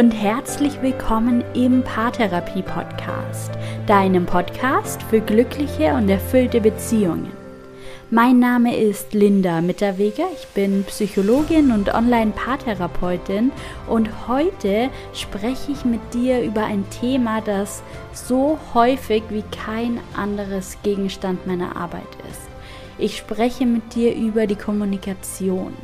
und herzlich willkommen im Paartherapie Podcast, deinem Podcast für glückliche und erfüllte Beziehungen. Mein Name ist Linda Mitterweger, ich bin Psychologin und Online-Paartherapeutin und heute spreche ich mit dir über ein Thema, das so häufig wie kein anderes Gegenstand meiner Arbeit ist. Ich spreche mit dir über die Kommunikation.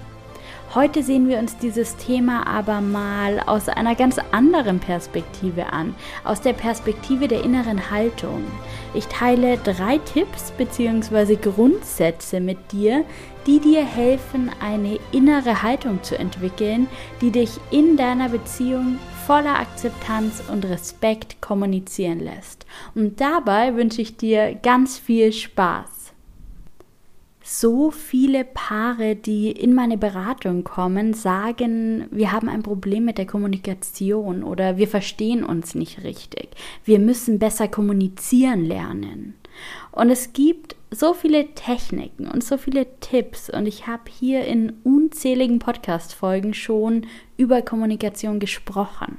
Heute sehen wir uns dieses Thema aber mal aus einer ganz anderen Perspektive an, aus der Perspektive der inneren Haltung. Ich teile drei Tipps bzw. Grundsätze mit dir, die dir helfen, eine innere Haltung zu entwickeln, die dich in deiner Beziehung voller Akzeptanz und Respekt kommunizieren lässt. Und dabei wünsche ich dir ganz viel Spaß so viele Paare, die in meine Beratung kommen, sagen, wir haben ein Problem mit der Kommunikation oder wir verstehen uns nicht richtig. Wir müssen besser kommunizieren lernen. Und es gibt so viele Techniken und so viele Tipps und ich habe hier in unzähligen Podcast-Folgen schon über Kommunikation gesprochen.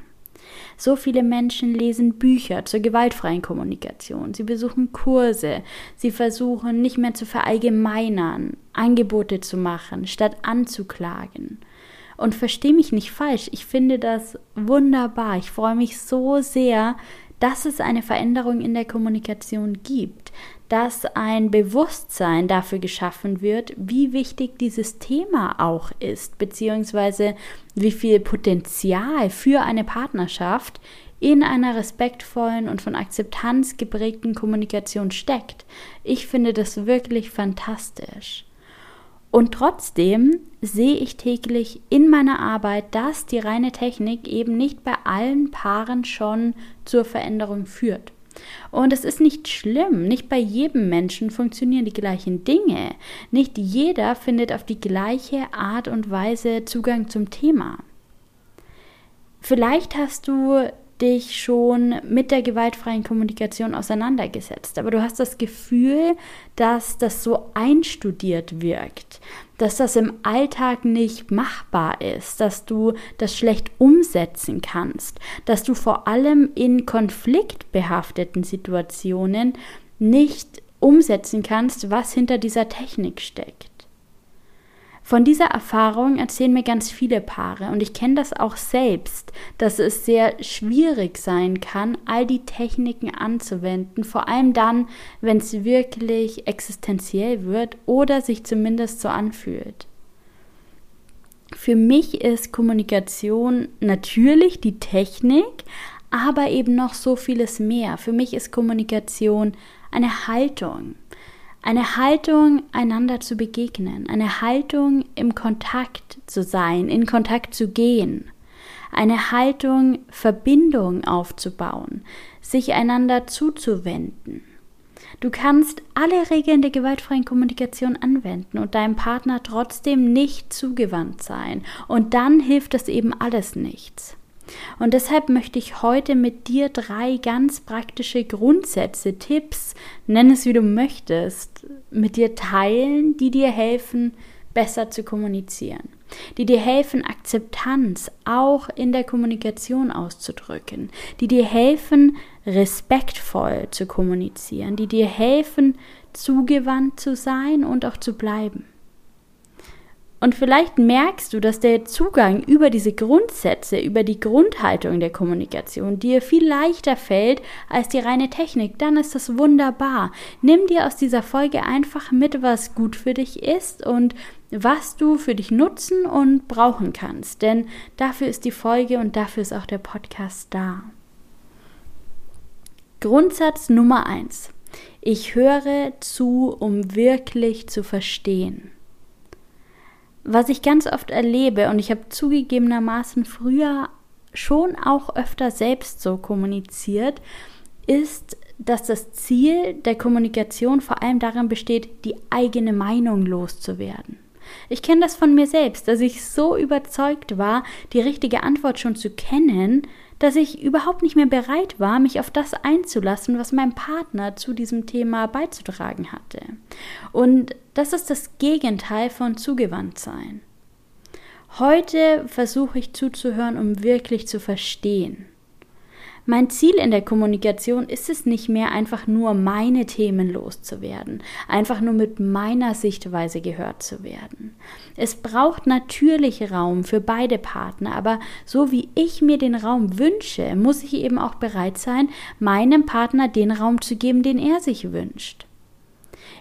So viele Menschen lesen Bücher zur gewaltfreien Kommunikation. Sie besuchen Kurse. Sie versuchen nicht mehr zu verallgemeinern, Angebote zu machen, statt anzuklagen. Und verstehe mich nicht falsch, ich finde das wunderbar. Ich freue mich so sehr, dass es eine Veränderung in der Kommunikation gibt, dass ein Bewusstsein dafür geschaffen wird, wie wichtig dieses Thema auch ist, beziehungsweise wie viel Potenzial für eine Partnerschaft in einer respektvollen und von Akzeptanz geprägten Kommunikation steckt. Ich finde das wirklich fantastisch. Und trotzdem sehe ich täglich in meiner Arbeit, dass die reine Technik eben nicht bei allen Paaren schon zur Veränderung führt. Und es ist nicht schlimm, nicht bei jedem Menschen funktionieren die gleichen Dinge. Nicht jeder findet auf die gleiche Art und Weise Zugang zum Thema. Vielleicht hast du dich schon mit der gewaltfreien Kommunikation auseinandergesetzt, aber du hast das Gefühl, dass das so einstudiert wirkt, dass das im Alltag nicht machbar ist, dass du das schlecht umsetzen kannst, dass du vor allem in konfliktbehafteten Situationen nicht umsetzen kannst, was hinter dieser Technik steckt. Von dieser Erfahrung erzählen mir ganz viele Paare und ich kenne das auch selbst, dass es sehr schwierig sein kann, all die Techniken anzuwenden, vor allem dann, wenn es wirklich existenziell wird oder sich zumindest so anfühlt. Für mich ist Kommunikation natürlich die Technik, aber eben noch so vieles mehr. Für mich ist Kommunikation eine Haltung eine Haltung, einander zu begegnen, eine Haltung, im Kontakt zu sein, in Kontakt zu gehen, eine Haltung, Verbindung aufzubauen, sich einander zuzuwenden. Du kannst alle Regeln der gewaltfreien Kommunikation anwenden und deinem Partner trotzdem nicht zugewandt sein. Und dann hilft das eben alles nichts. Und deshalb möchte ich heute mit dir drei ganz praktische Grundsätze, Tipps, nenn es wie du möchtest, mit dir teilen, die dir helfen, besser zu kommunizieren, die dir helfen, Akzeptanz auch in der Kommunikation auszudrücken, die dir helfen, respektvoll zu kommunizieren, die dir helfen, zugewandt zu sein und auch zu bleiben. Und vielleicht merkst du, dass der Zugang über diese Grundsätze, über die Grundhaltung der Kommunikation dir viel leichter fällt als die reine Technik. Dann ist das wunderbar. Nimm dir aus dieser Folge einfach mit, was gut für dich ist und was du für dich nutzen und brauchen kannst. Denn dafür ist die Folge und dafür ist auch der Podcast da. Grundsatz Nummer eins: Ich höre zu, um wirklich zu verstehen. Was ich ganz oft erlebe, und ich habe zugegebenermaßen früher schon auch öfter selbst so kommuniziert, ist, dass das Ziel der Kommunikation vor allem darin besteht, die eigene Meinung loszuwerden. Ich kenne das von mir selbst, dass ich so überzeugt war, die richtige Antwort schon zu kennen, dass ich überhaupt nicht mehr bereit war, mich auf das einzulassen, was mein Partner zu diesem Thema beizutragen hatte. Und das ist das Gegenteil von Zugewandtsein. Heute versuche ich zuzuhören, um wirklich zu verstehen. Mein Ziel in der Kommunikation ist es nicht mehr, einfach nur meine Themen loszuwerden, einfach nur mit meiner Sichtweise gehört zu werden. Es braucht natürlich Raum für beide Partner, aber so wie ich mir den Raum wünsche, muss ich eben auch bereit sein, meinem Partner den Raum zu geben, den er sich wünscht.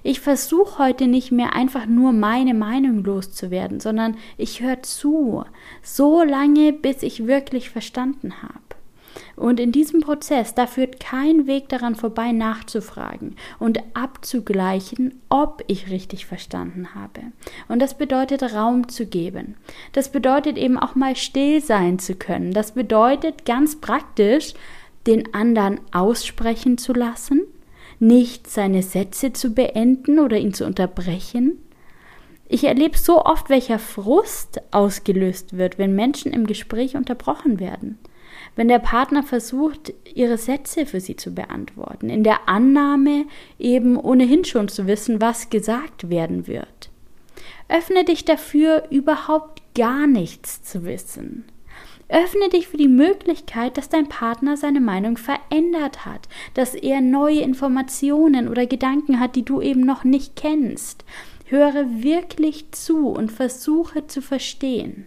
Ich versuche heute nicht mehr einfach nur meine Meinung loszuwerden, sondern ich höre zu, so lange, bis ich wirklich verstanden habe. Und in diesem Prozess, da führt kein Weg daran vorbei, nachzufragen und abzugleichen, ob ich richtig verstanden habe. Und das bedeutet Raum zu geben. Das bedeutet eben auch mal still sein zu können. Das bedeutet ganz praktisch, den anderen aussprechen zu lassen, nicht seine Sätze zu beenden oder ihn zu unterbrechen. Ich erlebe so oft, welcher Frust ausgelöst wird, wenn Menschen im Gespräch unterbrochen werden wenn der Partner versucht, ihre Sätze für sie zu beantworten, in der Annahme eben ohnehin schon zu wissen, was gesagt werden wird. Öffne dich dafür, überhaupt gar nichts zu wissen. Öffne dich für die Möglichkeit, dass dein Partner seine Meinung verändert hat, dass er neue Informationen oder Gedanken hat, die du eben noch nicht kennst. Höre wirklich zu und versuche zu verstehen.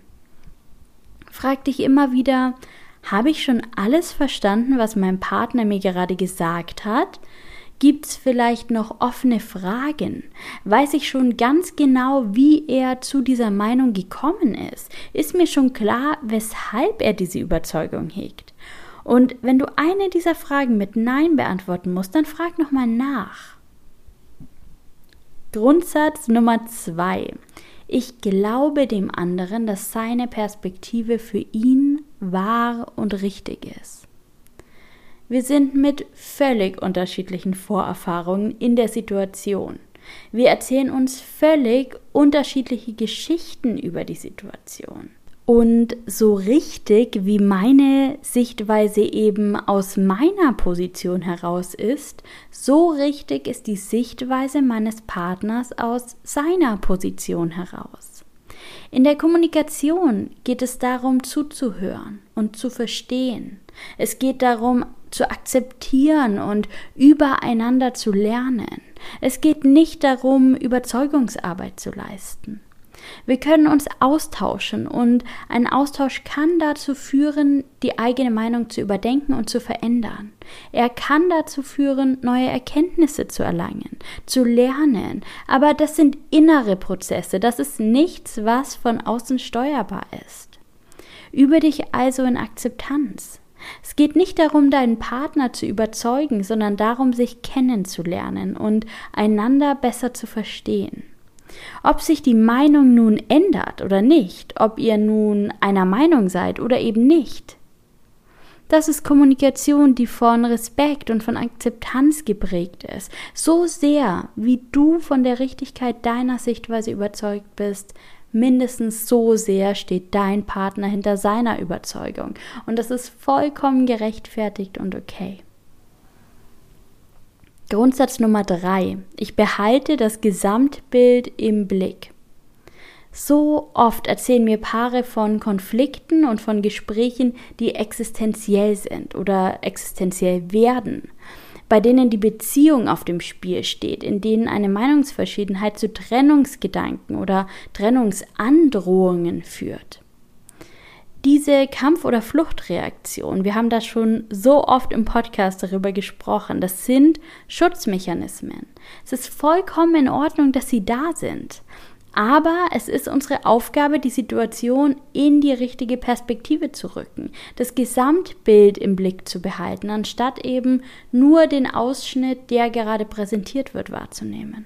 Frag dich immer wieder, habe ich schon alles verstanden, was mein Partner mir gerade gesagt hat? Gibt es vielleicht noch offene Fragen? Weiß ich schon ganz genau, wie er zu dieser Meinung gekommen ist? Ist mir schon klar, weshalb er diese Überzeugung hegt? Und wenn du eine dieser Fragen mit Nein beantworten musst, dann frag nochmal nach. Grundsatz Nummer zwei. Ich glaube dem anderen, dass seine Perspektive für ihn wahr und richtig ist. Wir sind mit völlig unterschiedlichen Vorerfahrungen in der Situation. Wir erzählen uns völlig unterschiedliche Geschichten über die Situation. Und so richtig, wie meine Sichtweise eben aus meiner Position heraus ist, so richtig ist die Sichtweise meines Partners aus seiner Position heraus. In der Kommunikation geht es darum zuzuhören und zu verstehen. Es geht darum zu akzeptieren und übereinander zu lernen. Es geht nicht darum, Überzeugungsarbeit zu leisten. Wir können uns austauschen und ein Austausch kann dazu führen, die eigene Meinung zu überdenken und zu verändern. Er kann dazu führen, neue Erkenntnisse zu erlangen, zu lernen, aber das sind innere Prozesse, das ist nichts, was von außen steuerbar ist. Übe dich also in Akzeptanz. Es geht nicht darum, deinen Partner zu überzeugen, sondern darum, sich kennenzulernen und einander besser zu verstehen. Ob sich die Meinung nun ändert oder nicht, ob ihr nun einer Meinung seid oder eben nicht. Das ist Kommunikation, die von Respekt und von Akzeptanz geprägt ist. So sehr, wie du von der Richtigkeit deiner Sichtweise überzeugt bist, mindestens so sehr steht dein Partner hinter seiner Überzeugung. Und das ist vollkommen gerechtfertigt und okay. Grundsatz Nummer drei. Ich behalte das Gesamtbild im Blick. So oft erzählen mir Paare von Konflikten und von Gesprächen, die existenziell sind oder existenziell werden, bei denen die Beziehung auf dem Spiel steht, in denen eine Meinungsverschiedenheit zu Trennungsgedanken oder Trennungsandrohungen führt diese Kampf- oder Fluchtreaktion, wir haben da schon so oft im Podcast darüber gesprochen, das sind Schutzmechanismen. Es ist vollkommen in Ordnung, dass sie da sind. Aber es ist unsere Aufgabe, die Situation in die richtige Perspektive zu rücken, das Gesamtbild im Blick zu behalten, anstatt eben nur den Ausschnitt, der gerade präsentiert wird, wahrzunehmen.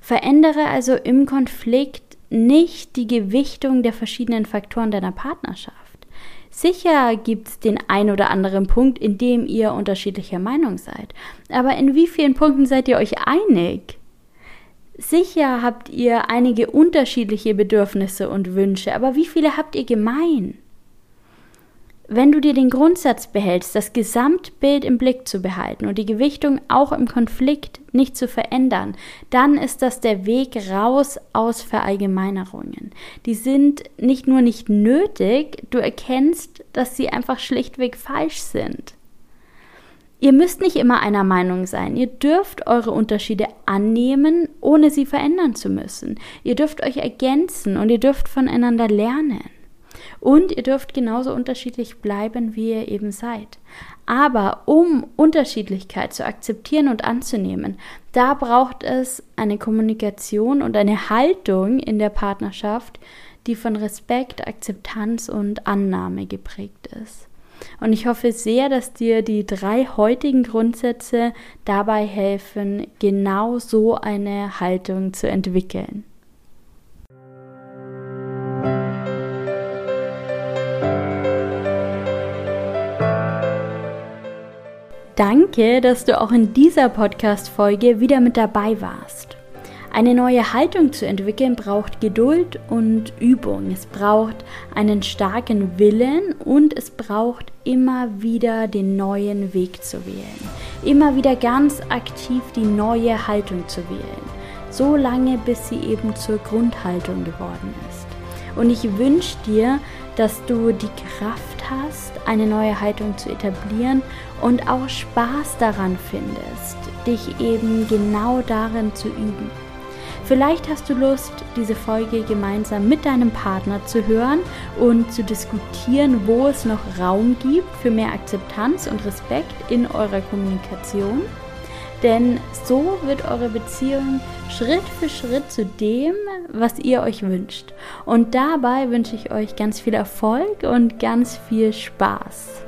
Verändere also im Konflikt nicht die Gewichtung der verschiedenen Faktoren deiner Partnerschaft. Sicher gibt es den ein oder anderen Punkt, in dem ihr unterschiedlicher Meinung seid. Aber in wie vielen Punkten seid ihr euch einig? Sicher habt ihr einige unterschiedliche Bedürfnisse und Wünsche, aber wie viele habt ihr gemein? Wenn du dir den Grundsatz behältst, das Gesamtbild im Blick zu behalten und die Gewichtung auch im Konflikt nicht zu verändern, dann ist das der Weg raus aus Verallgemeinerungen. Die sind nicht nur nicht nötig, du erkennst, dass sie einfach schlichtweg falsch sind. Ihr müsst nicht immer einer Meinung sein. Ihr dürft eure Unterschiede annehmen, ohne sie verändern zu müssen. Ihr dürft euch ergänzen und ihr dürft voneinander lernen. Und ihr dürft genauso unterschiedlich bleiben, wie ihr eben seid. Aber um Unterschiedlichkeit zu akzeptieren und anzunehmen, da braucht es eine Kommunikation und eine Haltung in der Partnerschaft, die von Respekt, Akzeptanz und Annahme geprägt ist. Und ich hoffe sehr, dass dir die drei heutigen Grundsätze dabei helfen, genau so eine Haltung zu entwickeln. Danke, dass du auch in dieser Podcast-Folge wieder mit dabei warst. Eine neue Haltung zu entwickeln braucht Geduld und Übung. Es braucht einen starken Willen und es braucht immer wieder den neuen Weg zu wählen. Immer wieder ganz aktiv die neue Haltung zu wählen. So lange, bis sie eben zur Grundhaltung geworden ist. Und ich wünsche dir, dass du die Kraft hast, eine neue Haltung zu etablieren und auch Spaß daran findest, dich eben genau darin zu üben. Vielleicht hast du Lust, diese Folge gemeinsam mit deinem Partner zu hören und zu diskutieren, wo es noch Raum gibt für mehr Akzeptanz und Respekt in eurer Kommunikation. Denn so wird eure Beziehung Schritt für Schritt zu dem, was ihr euch wünscht. Und dabei wünsche ich euch ganz viel Erfolg und ganz viel Spaß.